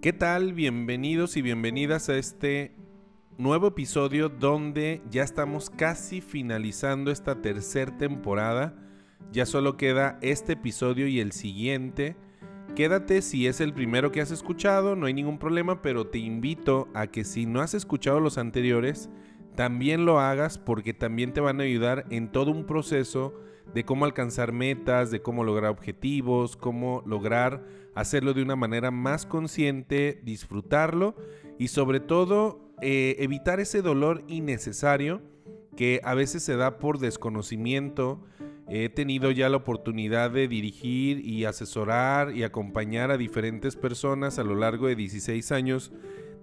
¿Qué tal? Bienvenidos y bienvenidas a este nuevo episodio donde ya estamos casi finalizando esta tercera temporada. Ya solo queda este episodio y el siguiente. Quédate si es el primero que has escuchado, no hay ningún problema, pero te invito a que si no has escuchado los anteriores, también lo hagas porque también te van a ayudar en todo un proceso de cómo alcanzar metas, de cómo lograr objetivos, cómo lograr hacerlo de una manera más consciente, disfrutarlo y sobre todo eh, evitar ese dolor innecesario que a veces se da por desconocimiento. He tenido ya la oportunidad de dirigir y asesorar y acompañar a diferentes personas a lo largo de 16 años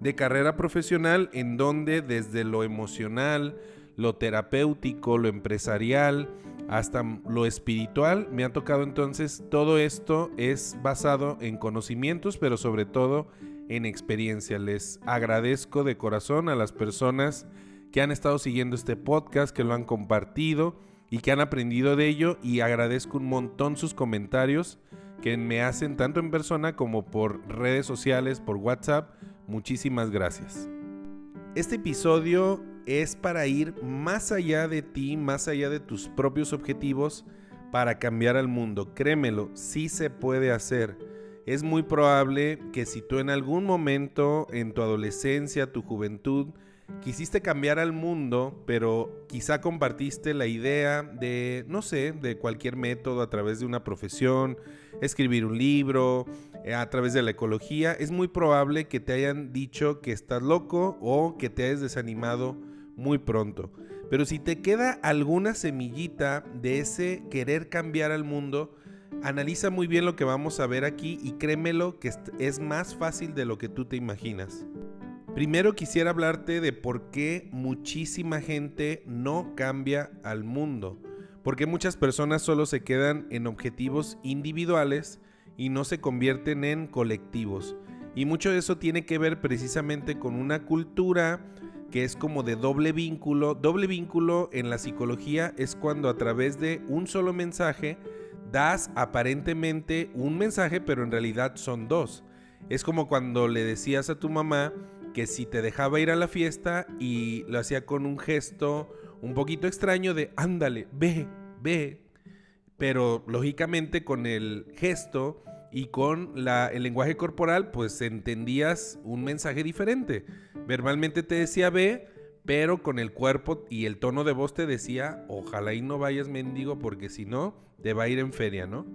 de carrera profesional en donde desde lo emocional, lo terapéutico, lo empresarial, hasta lo espiritual. Me ha tocado entonces todo esto es basado en conocimientos, pero sobre todo en experiencia. Les agradezco de corazón a las personas que han estado siguiendo este podcast, que lo han compartido y que han aprendido de ello y agradezco un montón sus comentarios que me hacen tanto en persona como por redes sociales, por WhatsApp. Muchísimas gracias. Este episodio es para ir más allá de ti, más allá de tus propios objetivos para cambiar al mundo. Créemelo, sí se puede hacer. Es muy probable que si tú en algún momento en tu adolescencia, tu juventud, quisiste cambiar al mundo, pero quizá compartiste la idea de, no sé, de cualquier método a través de una profesión, escribir un libro, eh, a través de la ecología, es muy probable que te hayan dicho que estás loco o que te hayas desanimado muy pronto. Pero si te queda alguna semillita de ese querer cambiar al mundo, analiza muy bien lo que vamos a ver aquí y créemelo que es más fácil de lo que tú te imaginas. Primero quisiera hablarte de por qué muchísima gente no cambia al mundo. Porque muchas personas solo se quedan en objetivos individuales y no se convierten en colectivos. Y mucho de eso tiene que ver precisamente con una cultura que es como de doble vínculo. Doble vínculo en la psicología es cuando a través de un solo mensaje das aparentemente un mensaje, pero en realidad son dos. Es como cuando le decías a tu mamá que si te dejaba ir a la fiesta y lo hacía con un gesto un poquito extraño de ándale, ve, ve. Pero lógicamente con el gesto y con el lenguaje corporal pues entendías un mensaje diferente. Verbalmente te decía ve, pero con el cuerpo y el tono de voz te decía ojalá y no vayas mendigo porque si no te va a ir en feria, ¿no?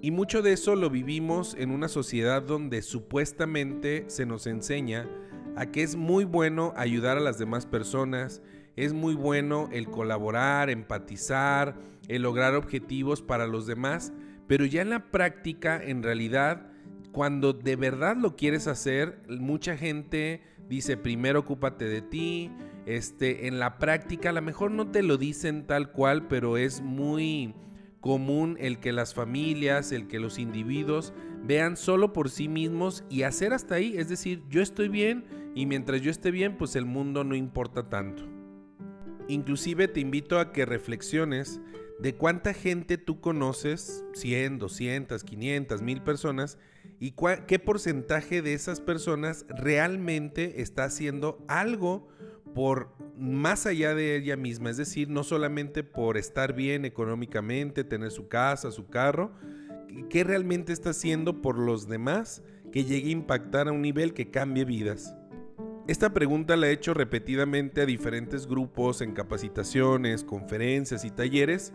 Y mucho de eso lo vivimos en una sociedad donde supuestamente se nos enseña a que es muy bueno ayudar a las demás personas, es muy bueno el colaborar, empatizar, el lograr objetivos para los demás, pero ya en la práctica, en realidad, cuando de verdad lo quieres hacer, mucha gente dice, primero ocúpate de ti. Este, en la práctica, a lo mejor no te lo dicen tal cual, pero es muy común el que las familias, el que los individuos vean solo por sí mismos y hacer hasta ahí, es decir, yo estoy bien y mientras yo esté bien, pues el mundo no importa tanto. Inclusive te invito a que reflexiones de cuánta gente tú conoces, 100, 200, 500, 1000 personas, y qué porcentaje de esas personas realmente está haciendo algo por más allá de ella misma, es decir, no solamente por estar bien económicamente, tener su casa, su carro, qué realmente está haciendo por los demás que llegue a impactar a un nivel que cambie vidas. Esta pregunta la he hecho repetidamente a diferentes grupos en capacitaciones, conferencias y talleres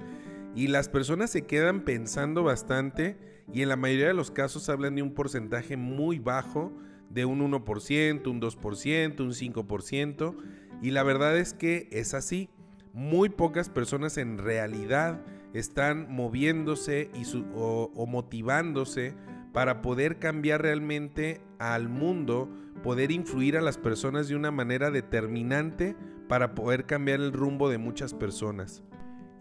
y las personas se quedan pensando bastante y en la mayoría de los casos hablan de un porcentaje muy bajo, de un 1%, un 2%, un 5% y la verdad es que es así. Muy pocas personas en realidad están moviéndose y o motivándose para poder cambiar realmente al mundo poder influir a las personas de una manera determinante para poder cambiar el rumbo de muchas personas.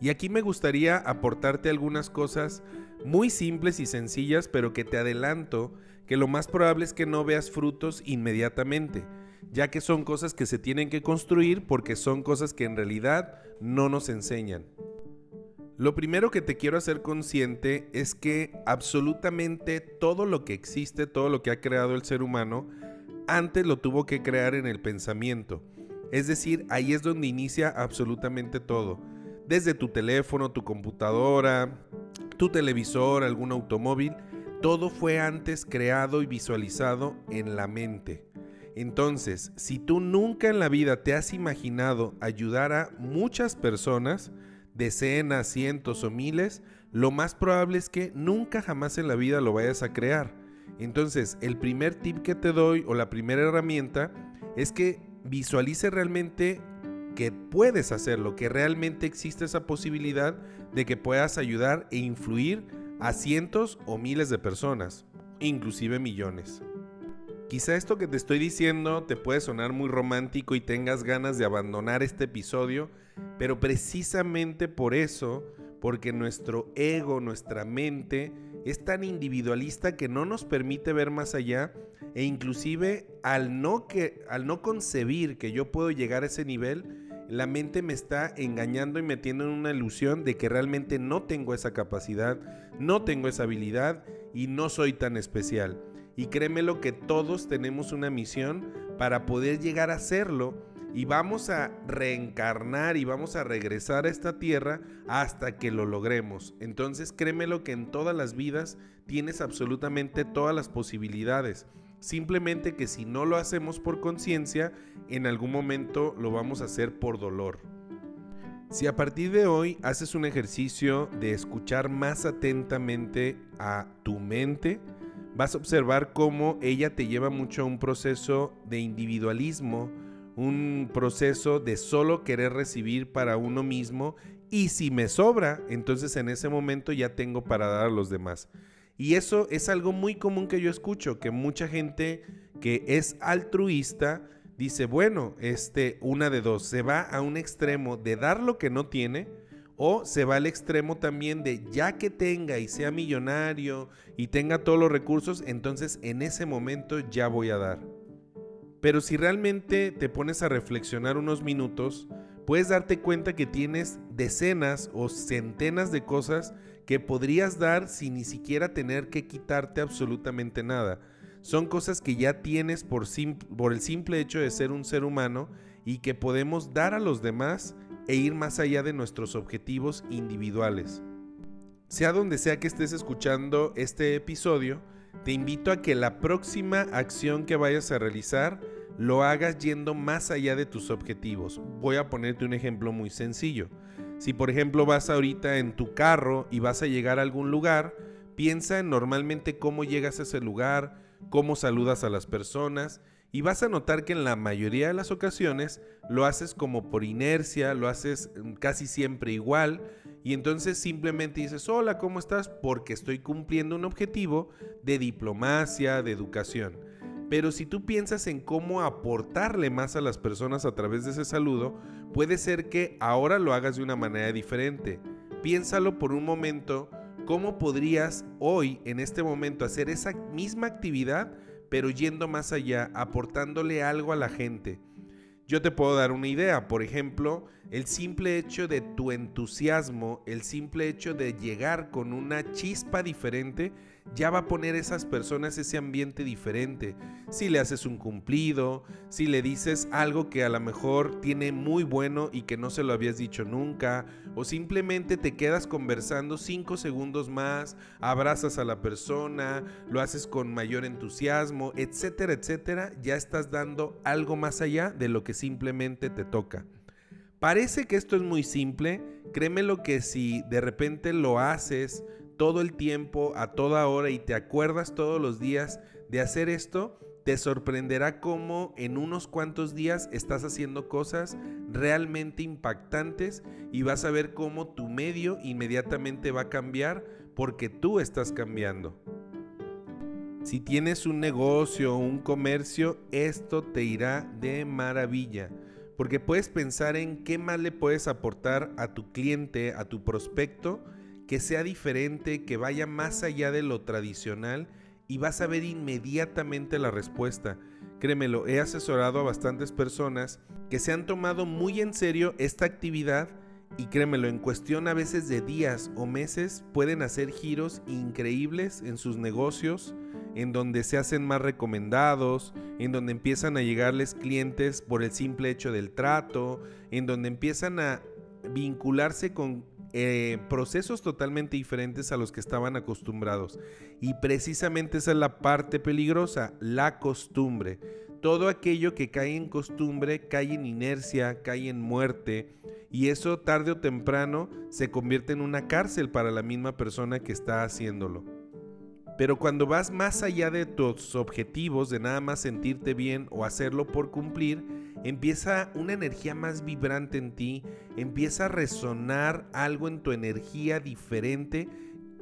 Y aquí me gustaría aportarte algunas cosas muy simples y sencillas, pero que te adelanto que lo más probable es que no veas frutos inmediatamente, ya que son cosas que se tienen que construir porque son cosas que en realidad no nos enseñan. Lo primero que te quiero hacer consciente es que absolutamente todo lo que existe, todo lo que ha creado el ser humano, antes lo tuvo que crear en el pensamiento. Es decir, ahí es donde inicia absolutamente todo. Desde tu teléfono, tu computadora, tu televisor, algún automóvil, todo fue antes creado y visualizado en la mente. Entonces, si tú nunca en la vida te has imaginado ayudar a muchas personas, decenas, cientos o miles, lo más probable es que nunca jamás en la vida lo vayas a crear. Entonces, el primer tip que te doy o la primera herramienta es que visualice realmente que puedes hacerlo, que realmente existe esa posibilidad de que puedas ayudar e influir a cientos o miles de personas, inclusive millones. Quizá esto que te estoy diciendo te puede sonar muy romántico y tengas ganas de abandonar este episodio, pero precisamente por eso, porque nuestro ego, nuestra mente, es tan individualista que no nos permite ver más allá e inclusive al no, que, al no concebir que yo puedo llegar a ese nivel, la mente me está engañando y metiendo en una ilusión de que realmente no tengo esa capacidad, no tengo esa habilidad y no soy tan especial. Y créemelo que todos tenemos una misión para poder llegar a hacerlo y vamos a reencarnar y vamos a regresar a esta tierra hasta que lo logremos. Entonces créemelo que en todas las vidas tienes absolutamente todas las posibilidades. Simplemente que si no lo hacemos por conciencia, en algún momento lo vamos a hacer por dolor. Si a partir de hoy haces un ejercicio de escuchar más atentamente a tu mente, vas a observar cómo ella te lleva mucho a un proceso de individualismo, un proceso de solo querer recibir para uno mismo y si me sobra, entonces en ese momento ya tengo para dar a los demás. Y eso es algo muy común que yo escucho, que mucha gente que es altruista dice, bueno, este, una de dos, se va a un extremo de dar lo que no tiene, o se va al extremo también de ya que tenga y sea millonario y tenga todos los recursos, entonces en ese momento ya voy a dar. Pero si realmente te pones a reflexionar unos minutos, puedes darte cuenta que tienes decenas o centenas de cosas que podrías dar sin ni siquiera tener que quitarte absolutamente nada. Son cosas que ya tienes por, por el simple hecho de ser un ser humano y que podemos dar a los demás e ir más allá de nuestros objetivos individuales. Sea donde sea que estés escuchando este episodio, te invito a que la próxima acción que vayas a realizar lo hagas yendo más allá de tus objetivos. Voy a ponerte un ejemplo muy sencillo. Si por ejemplo vas ahorita en tu carro y vas a llegar a algún lugar, piensa en normalmente cómo llegas a ese lugar, cómo saludas a las personas y vas a notar que en la mayoría de las ocasiones lo haces como por inercia, lo haces mm, casi siempre igual. Y entonces simplemente dices, hola, ¿cómo estás? Porque estoy cumpliendo un objetivo de diplomacia, de educación. Pero si tú piensas en cómo aportarle más a las personas a través de ese saludo, puede ser que ahora lo hagas de una manera diferente. Piénsalo por un momento, cómo podrías hoy, en este momento, hacer esa misma actividad pero yendo más allá, aportándole algo a la gente. Yo te puedo dar una idea, por ejemplo, el simple hecho de tu entusiasmo, el simple hecho de llegar con una chispa diferente, ya va a poner a esas personas ese ambiente diferente. Si le haces un cumplido, si le dices algo que a lo mejor tiene muy bueno y que no se lo habías dicho nunca, o simplemente te quedas conversando cinco segundos más, abrazas a la persona, lo haces con mayor entusiasmo, etcétera, etcétera, ya estás dando algo más allá de lo que simplemente te toca. Parece que esto es muy simple, créeme lo que si de repente lo haces todo el tiempo, a toda hora y te acuerdas todos los días de hacer esto, te sorprenderá cómo en unos cuantos días estás haciendo cosas realmente impactantes y vas a ver cómo tu medio inmediatamente va a cambiar porque tú estás cambiando. Si tienes un negocio o un comercio, esto te irá de maravilla porque puedes pensar en qué más le puedes aportar a tu cliente, a tu prospecto, que sea diferente, que vaya más allá de lo tradicional y vas a ver inmediatamente la respuesta. Créemelo, he asesorado a bastantes personas que se han tomado muy en serio esta actividad y créemelo, en cuestión a veces de días o meses pueden hacer giros increíbles en sus negocios, en donde se hacen más recomendados, en donde empiezan a llegarles clientes por el simple hecho del trato, en donde empiezan a vincularse con eh, procesos totalmente diferentes a los que estaban acostumbrados. Y precisamente esa es la parte peligrosa, la costumbre. Todo aquello que cae en costumbre cae en inercia, cae en muerte. Y eso tarde o temprano se convierte en una cárcel para la misma persona que está haciéndolo. Pero cuando vas más allá de tus objetivos, de nada más sentirte bien o hacerlo por cumplir, empieza una energía más vibrante en ti, empieza a resonar algo en tu energía diferente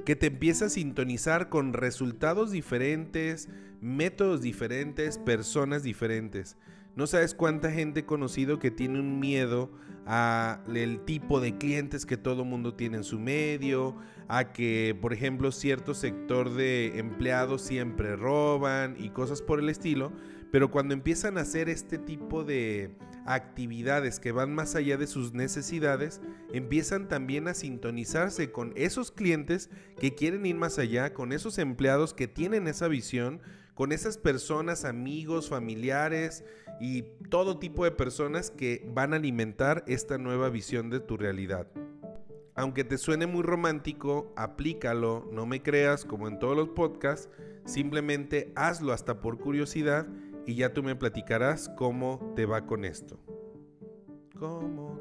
que te empieza a sintonizar con resultados diferentes, métodos diferentes, personas diferentes. No sabes cuánta gente conocido que tiene un miedo a el tipo de clientes que todo mundo tiene en su medio, a que, por ejemplo, cierto sector de empleados siempre roban y cosas por el estilo, pero cuando empiezan a hacer este tipo de actividades que van más allá de sus necesidades, empiezan también a sintonizarse con esos clientes que quieren ir más allá, con esos empleados que tienen esa visión, con esas personas, amigos, familiares y todo tipo de personas que van a alimentar esta nueva visión de tu realidad. Aunque te suene muy romántico, aplícalo, no me creas como en todos los podcasts, simplemente hazlo hasta por curiosidad y ya tú me platicarás cómo te va con esto. ¿Cómo